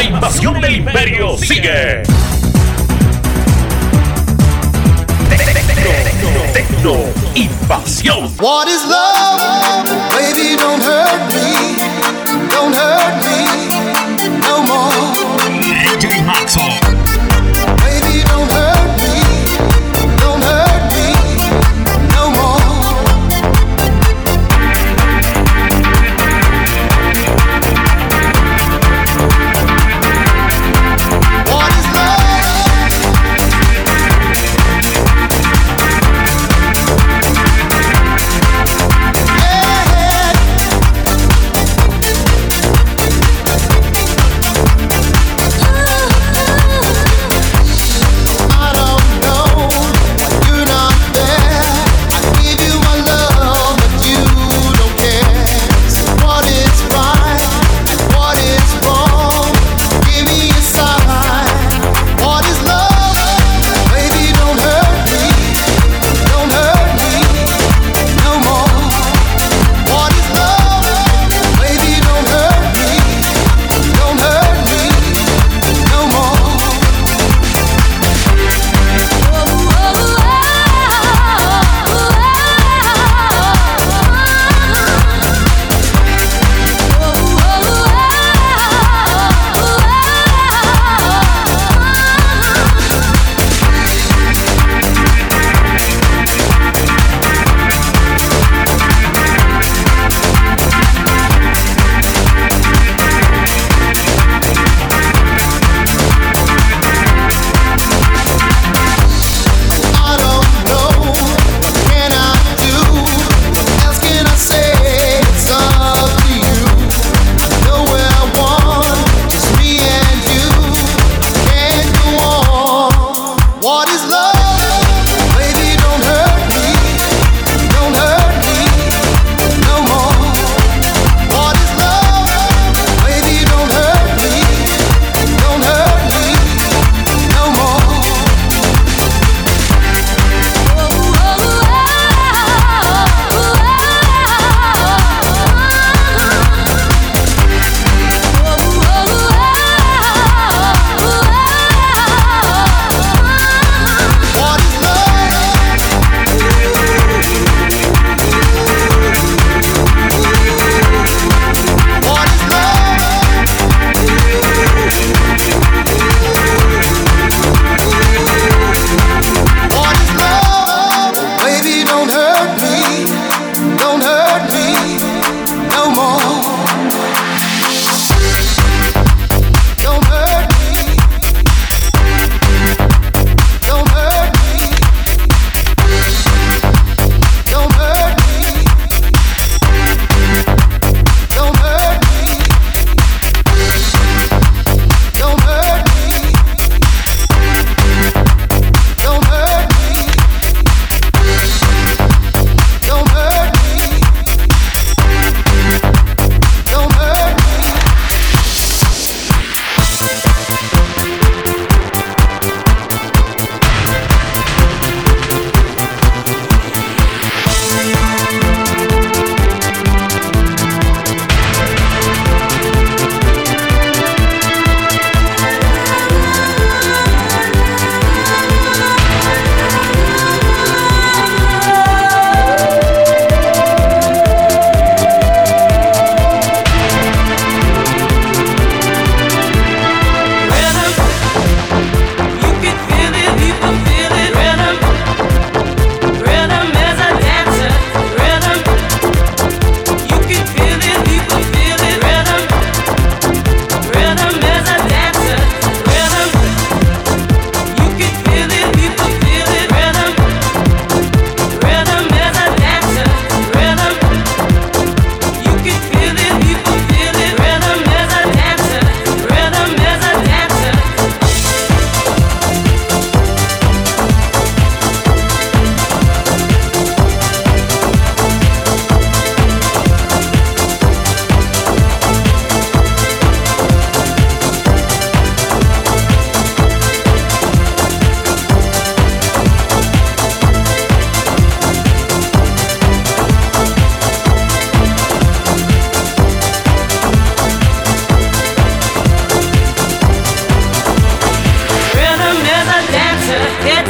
La invasión del imperio sigue. Tecno, invasión. What is love? Baby, don't hurt me. Don't hurt me no more. DJ Maxo.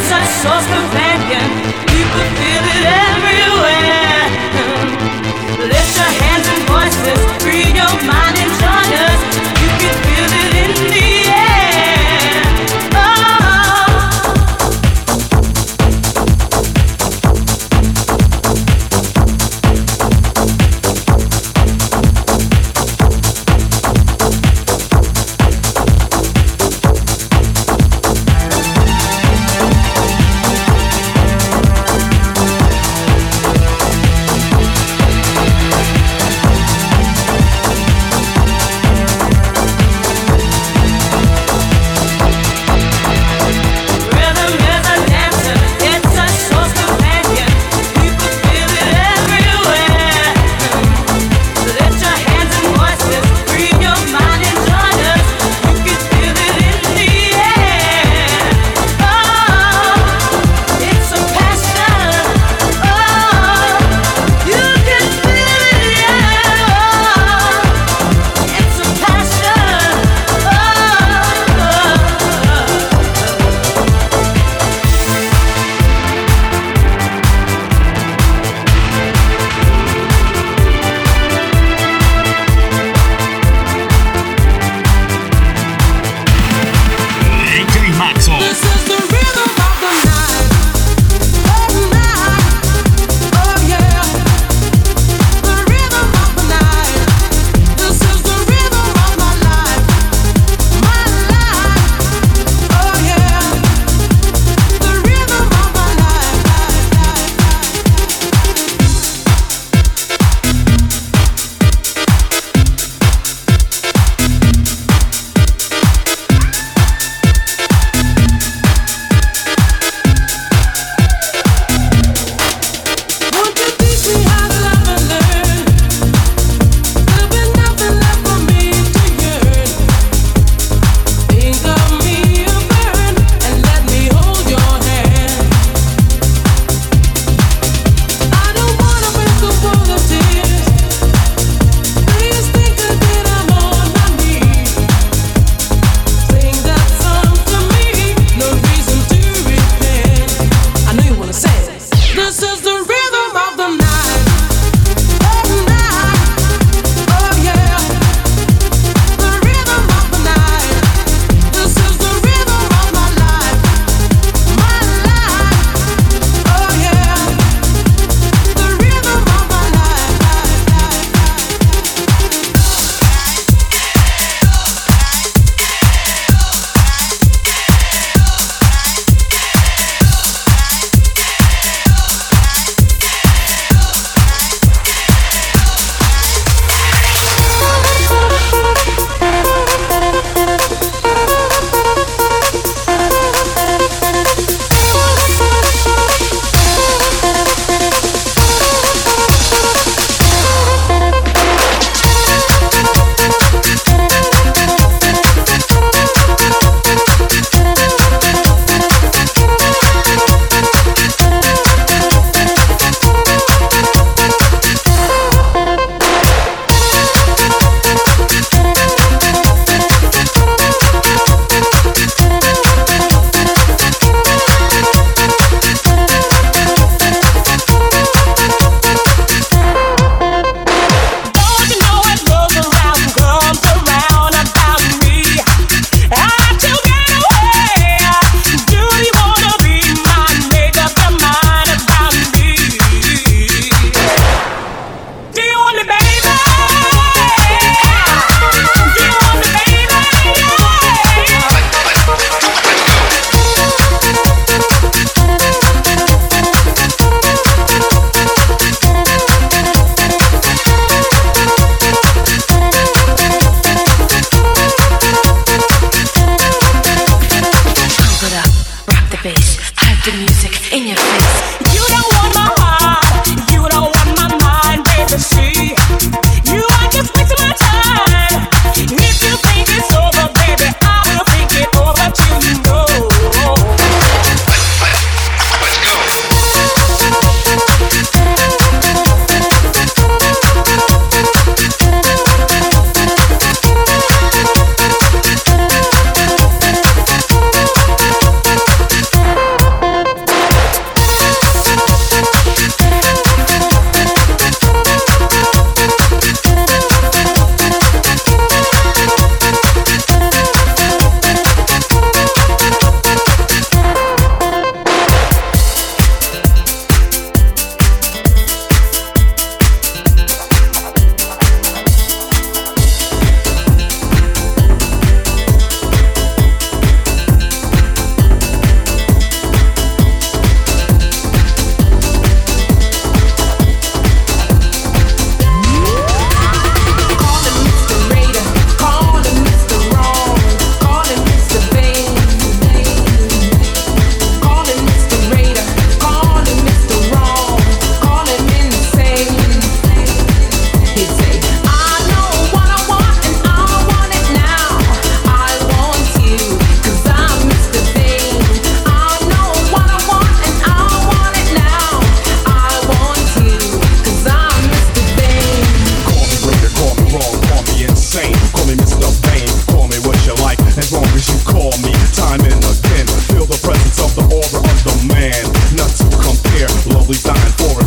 such source companion. You could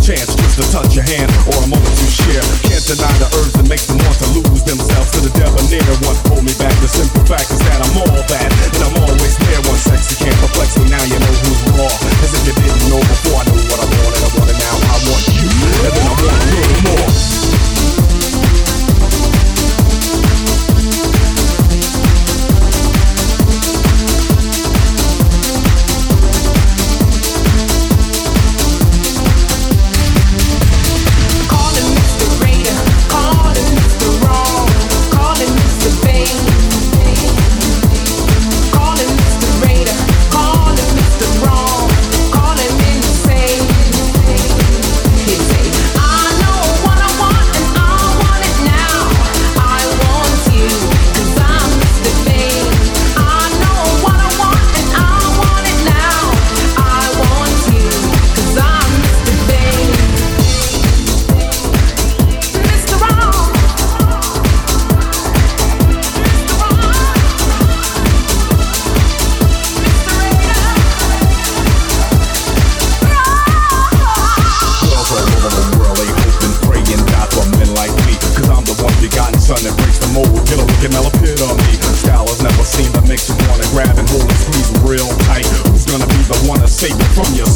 chance just to touch your hand or a moment to share. Can't deny the urge that makes them want to lose themselves to the devil debonair. One hold me back. The simple fact is that I'm all bad, and I'm always there. One sexy can't perplex me. Now you know who's raw, as if you didn't know before. From yourself.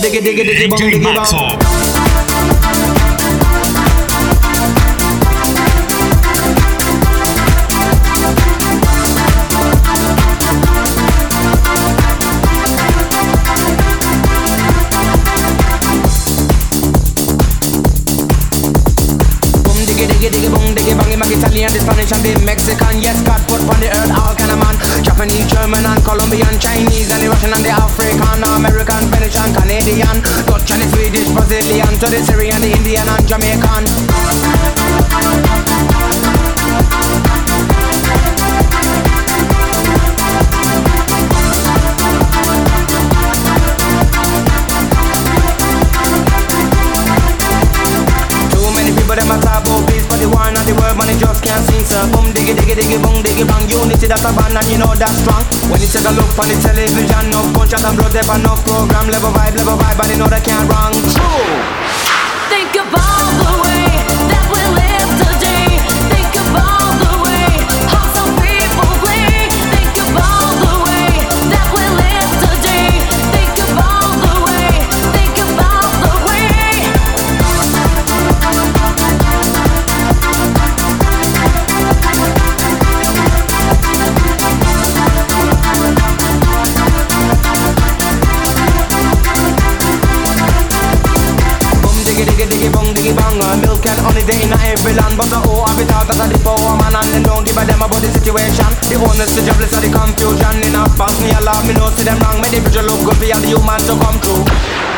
Diggy diggy diggy bong diggy bong. Italian, the Spanish and the Mexican. Yes, God put on the earth Colombian Chinese and the Russian and the African American, Finnish and Canadian Dutch and the Swedish, Brazilian To the Syrian, the Indian and Jamaican man it just can't sing So boom diggy diggy diggy boom diggy bang. Unity that's a band and you know that's strong. When you take a look on the television No gunshot and blood there no program. Level vibe, level vibe and you know they can't wrong. True Think about the And them about the situation. The honest, the jobless, and the confusion. A pass me a laugh, me know see them wrong. Make the visual look good for the human to come true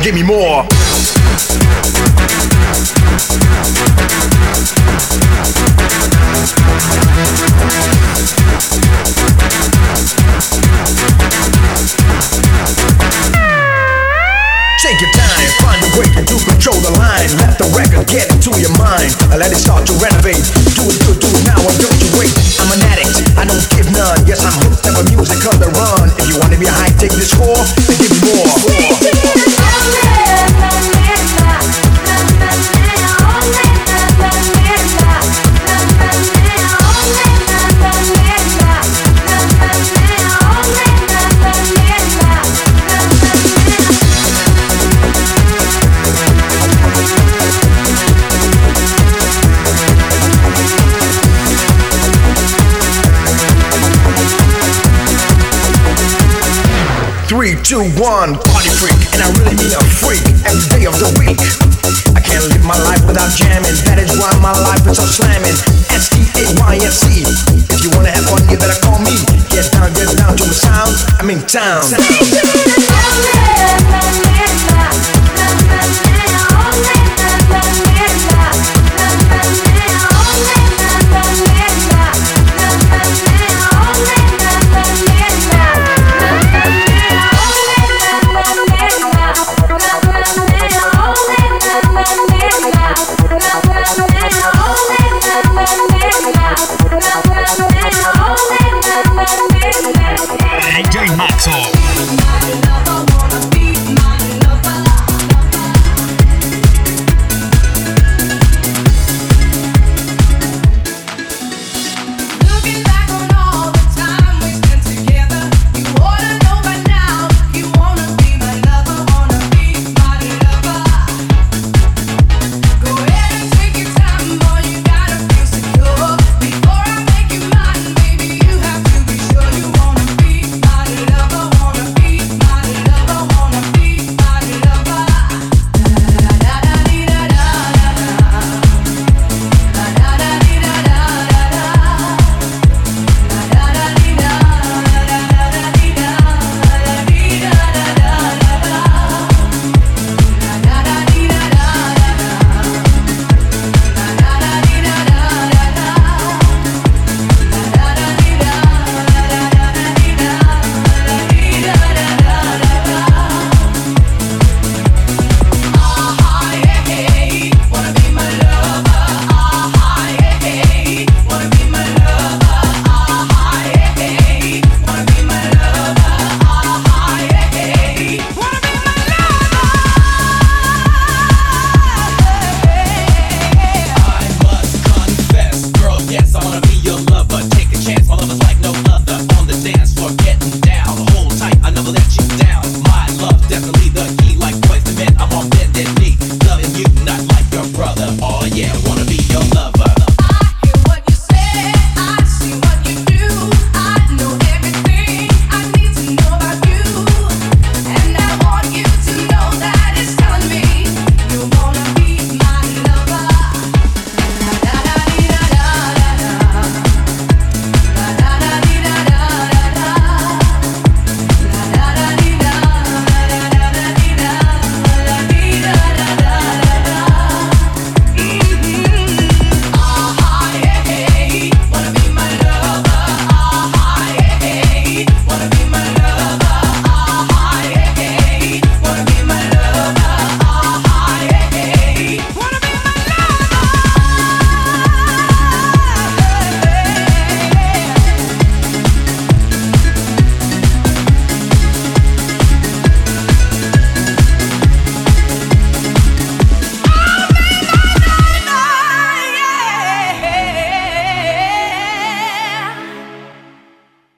Give, me more. Take your time, find a way to the line. Let the record get into your mind. and Let it start to renovate. Do it good, do it now, and don't you wait. I'm an addict, I don't give none. Yes, I'm hooked up on music on the run. If you wanna be high, take this score, then give more. more. Two, one, party freak, and I really mean a freak every day of the week. I can't live my life without jamming. That is why my life is so slamming. S T A Y S E. If you wanna have fun, you better call me. Get down, get down to the sound. I'm in town. DJ